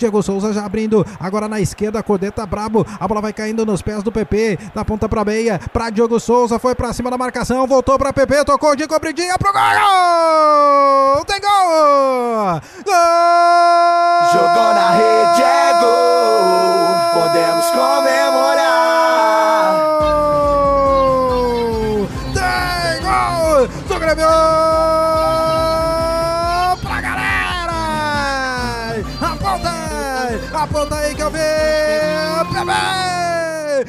Diego Souza já abrindo, agora na esquerda, Cordeta brabo, a bola vai caindo nos pés do PP, da ponta pra meia, pra Diego Souza, foi pra cima da marcação, voltou pra PP, tocou de cobridinha pro gol! Tem gol! Gol! Jogou na rede, é gol! Podemos comemorar! Aponta aí que eu vi!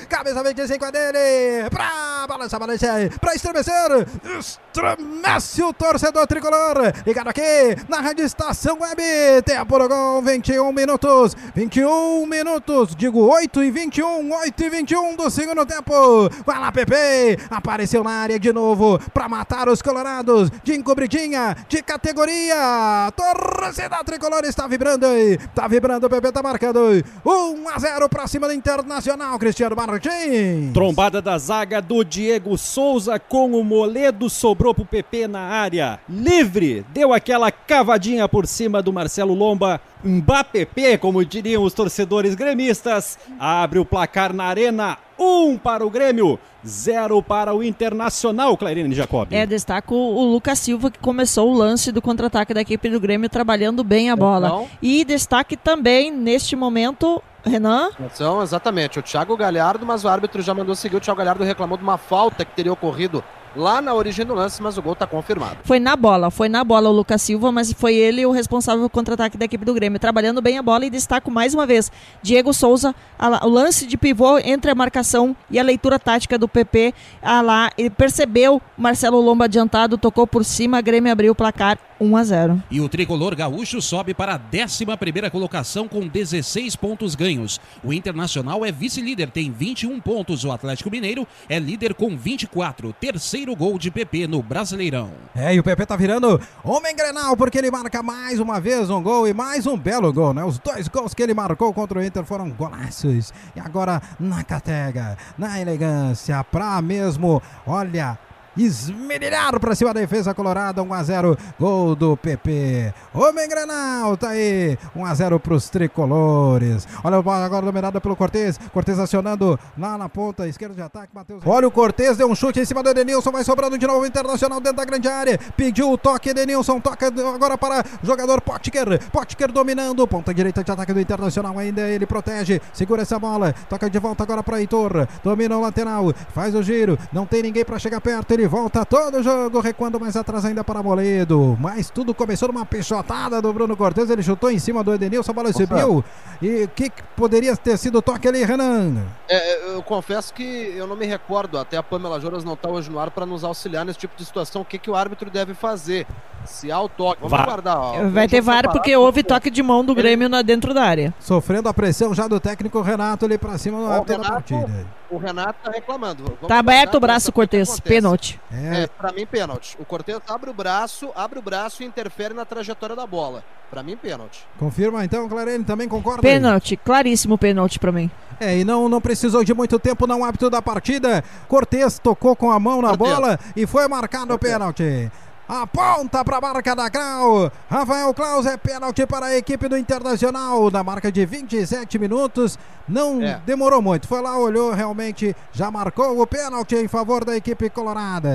Cabeça 25 é dele! Pra balançar, balançar, pra estremecer! Estremece o torcedor tricolor! Ligado aqui na Rádio Estação Web! Tempo do gol, 21 minutos! 21 minutos! Digo 8 e 21, 8 e 21 do segundo tempo! Vai lá, Pepe! Apareceu na área de novo pra matar os colorados de encobridinha, de categoria! Torcida tricolor está vibrando aí! Tá vibrando, o Pepe tá marcando! 1 a 0 pra cima do Internacional, Cristiano Martins! Trombada da zaga do Diego Souza com o Moledo sobrou pro PP na área. Livre, deu aquela cavadinha por cima do Marcelo Lomba. Mbappé, como diriam os torcedores gremistas, abre o placar na arena. Um para o Grêmio, zero para o Internacional, Clairine Jacob. É, destaco o Lucas Silva, que começou o lance do contra-ataque da equipe do Grêmio, trabalhando bem a bola. Então. E destaque também, neste momento, Renan. Atenção, exatamente. O Thiago Galhardo, mas o árbitro já mandou seguir. O Thiago Galhardo reclamou de uma falta que teria ocorrido lá na origem do lance, mas o gol está confirmado. Foi na bola, foi na bola o Lucas Silva, mas foi ele o responsável pelo contra-ataque da equipe do Grêmio, trabalhando bem a bola e destaco mais uma vez, Diego Souza, a, o lance de pivô entre a marcação e a leitura tática do PP, a lá, ele percebeu Marcelo Lomba adiantado, tocou por cima, Grêmio abriu o placar 1 a 0. E o tricolor gaúcho sobe para a 11 colocação com 16 pontos ganhos. O Internacional é vice-líder, tem 21 pontos. O Atlético Mineiro é líder com 24. Terceiro gol de PP no Brasileirão. É, e o PP tá virando homem grenal, porque ele marca mais uma vez um gol e mais um belo gol, né? Os dois gols que ele marcou contra o Inter foram golaços. E agora na catega, na elegância, pra mesmo, olha, esmerilhar pra cima da defesa colorada, 1 a 0 gol do PP. Homem Grenal, tá aí, 1 a 0 pros tricolores. Olha a bola agora dominada pelo Cortez, Cortez acionando lá na ponta esquerda de ataque, Matheus. Olha o Cortez, deu um chute em cima do Edenilson, vai sobrando de novo o Internacional dentro da grande área. Pediu o toque, Edenilson toca agora para o jogador Potker. Potker dominando, ponta direita de ataque do Internacional ainda, ele protege, segura essa bola, toca de volta agora para Heitor, domina o lateral, faz o giro, não tem ninguém para chegar perto, ele volta todo o jogo, recuando mais atrás ainda para Moledo. Mas tudo começou numa peixotada do Bruno Cortes. Ele chutou em cima do Edenilson, a bola subiu. E o que, que poderia ter sido o toque ali, Renan? É, eu confesso que eu não me recordo, até a Pamela Joras não está hoje no ar para nos auxiliar nesse tipo de situação. O que, que o árbitro deve fazer? Se há o toque. Vamos aguardar. ó. Vai ter VAR separado, porque houve toque de mão do Grêmio na, dentro da área. Sofrendo a pressão já do técnico Renato ali pra cima no árbitro da Renato, partida. o Renato tá reclamando. Vamos Tá aberto o braço, Cortez. Pênalti. É, É, pra mim, pênalti. O Cortez abre o braço, abre o braço e interfere na trajetória da bola. Pra mim, pênalti. confirma então, Clarene, também concorda? aí? Pênalti, claríssimo pênalti pra mim. É, e não, não precisou de muito tempo não árbitro da partida. Cortez tocou com a mão na Cortez. bola e foi marcado o pênalti. Aponta para a marca da Grau. Rafael Claus é pênalti para a equipe do Internacional. Na marca de 27 minutos. Não É. demorou muito. Foi lá, olhou realmente. Já marcou o pênalti em favor da equipe colorada.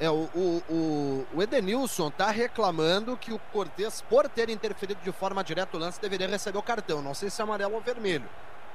É, o, o, o, Edenilson tá reclamando que o Cortez, por ter interferido de forma direta o lance, deveria receber o cartão. Não sei se é amarelo ou vermelho.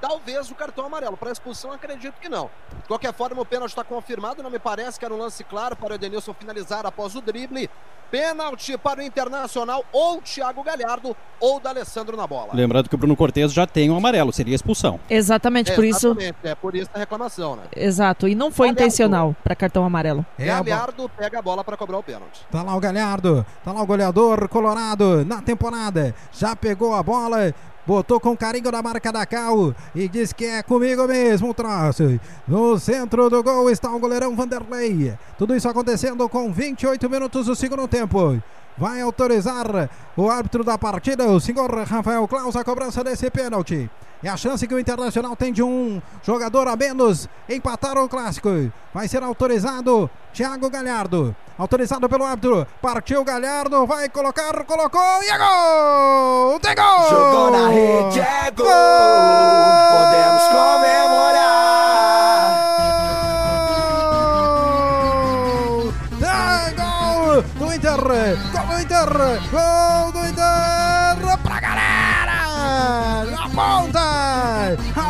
Talvez o cartão amarelo. Para expulsão, acredito que não. De qualquer forma, o pênalti está confirmado. Não me parece que era um lance claro para o Edenilson finalizar após o drible. Pênalti para o Internacional, ou Thiago Galhardo, ou D'Alessandro na bola. Lembrando que o Bruno Cortes já tem um amarelo, seria expulsão. Exatamente, É, por isso. exatamente, É por isso a reclamação, né? Exato, e não foi Galhardo. intencional pra cartão amarelo. É a Galhardo pega a bola para cobrar o pênalti. Tá lá o Galhardo, tá lá o goleador colorado na temporada. Já pegou a bola, botou com carinho na marca da Cal e diz que é comigo mesmo o troço. No centro do gol está o goleirão Vanderlei. Tudo isso acontecendo com 28 minutos do segundo tempo. Vai autorizar o árbitro da partida, o senhor Rafael Claus, a cobrança desse pênalti. É a chance que o Internacional tem de um jogador a menos empatar o clássico. Vai ser autorizado Thiago Galhardo. Autorizado pelo árbitro. Partiu Galhardo, vai colocar, colocou e é gol! Tem gol! Jogou na rede, é gol! Podemos comemorar! Tem gol do Inter! Gol do Inter! Gol do Inter! Pra galera! Na ponta!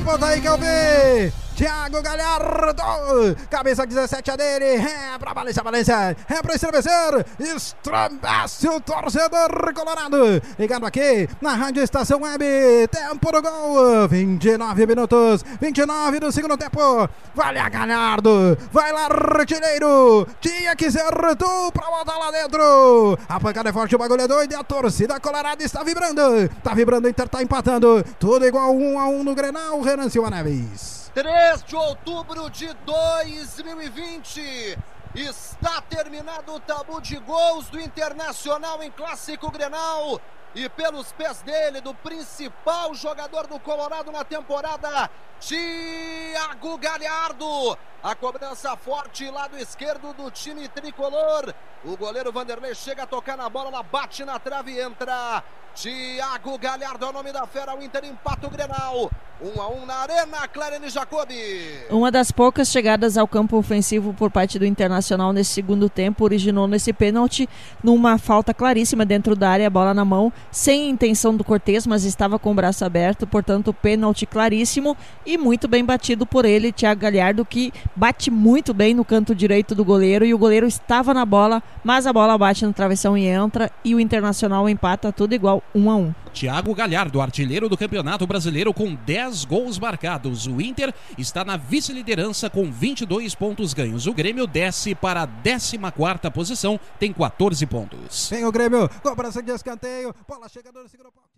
A ponta aí que eu vi! Thiago Galhardo, cabeça 17 é dele, é pra Valência, Valência, é pra estremecer, estremece o torcedor colorado, ligado aqui na Rádio Estação Web, tempo do gol, 29 minutos, 29 do segundo tempo, vai lá Galhardo, vai lá artilheiro, tinha que ser tu pra botar lá dentro, a pancada é forte, o bagulho é doido e a torcida colorada está vibrando, tá vibrando, o Inter tá empatando, tudo igual um a um no Grenal, Renan Silva Neves. 3 de outubro de 2020. Está terminado o tabu de gols do Internacional em Clássico Grenal. E pelos pés dele, do principal jogador do Colorado na temporada, Thiago Galhardo. A cobrança forte, lado esquerdo do time tricolor. O goleiro Vanderlei chega a tocar na bola, ela bate na trave e entra. Thiago Galhardo é o nome da fera, o Inter empata o Grenal. 1 um a 1 um na Arena, Clarene Jacobi. Uma das poucas chegadas ao campo ofensivo por parte do Internacional nesse segundo tempo originou nesse pênalti numa falta claríssima dentro da área, bola na mão, sem intenção do Cortez, mas estava com o braço aberto, portanto pênalti claríssimo muito bem batido por ele, Thiago Galhardo, que bate muito bem no canto direito do goleiro e o goleiro estava na bola, mas a bola bate no travessão e entra e o Internacional empata tudo igual, 1 a 1. Thiago Galhardo, artilheiro do Campeonato Brasileiro com 10 gols marcados. O Inter está na vice-liderança com 22 pontos ganhos. O Grêmio desce para a 14ª posição, tem 14 pontos. Vem o Grêmio, cobrança de escanteio, bola chegando no segundo pau.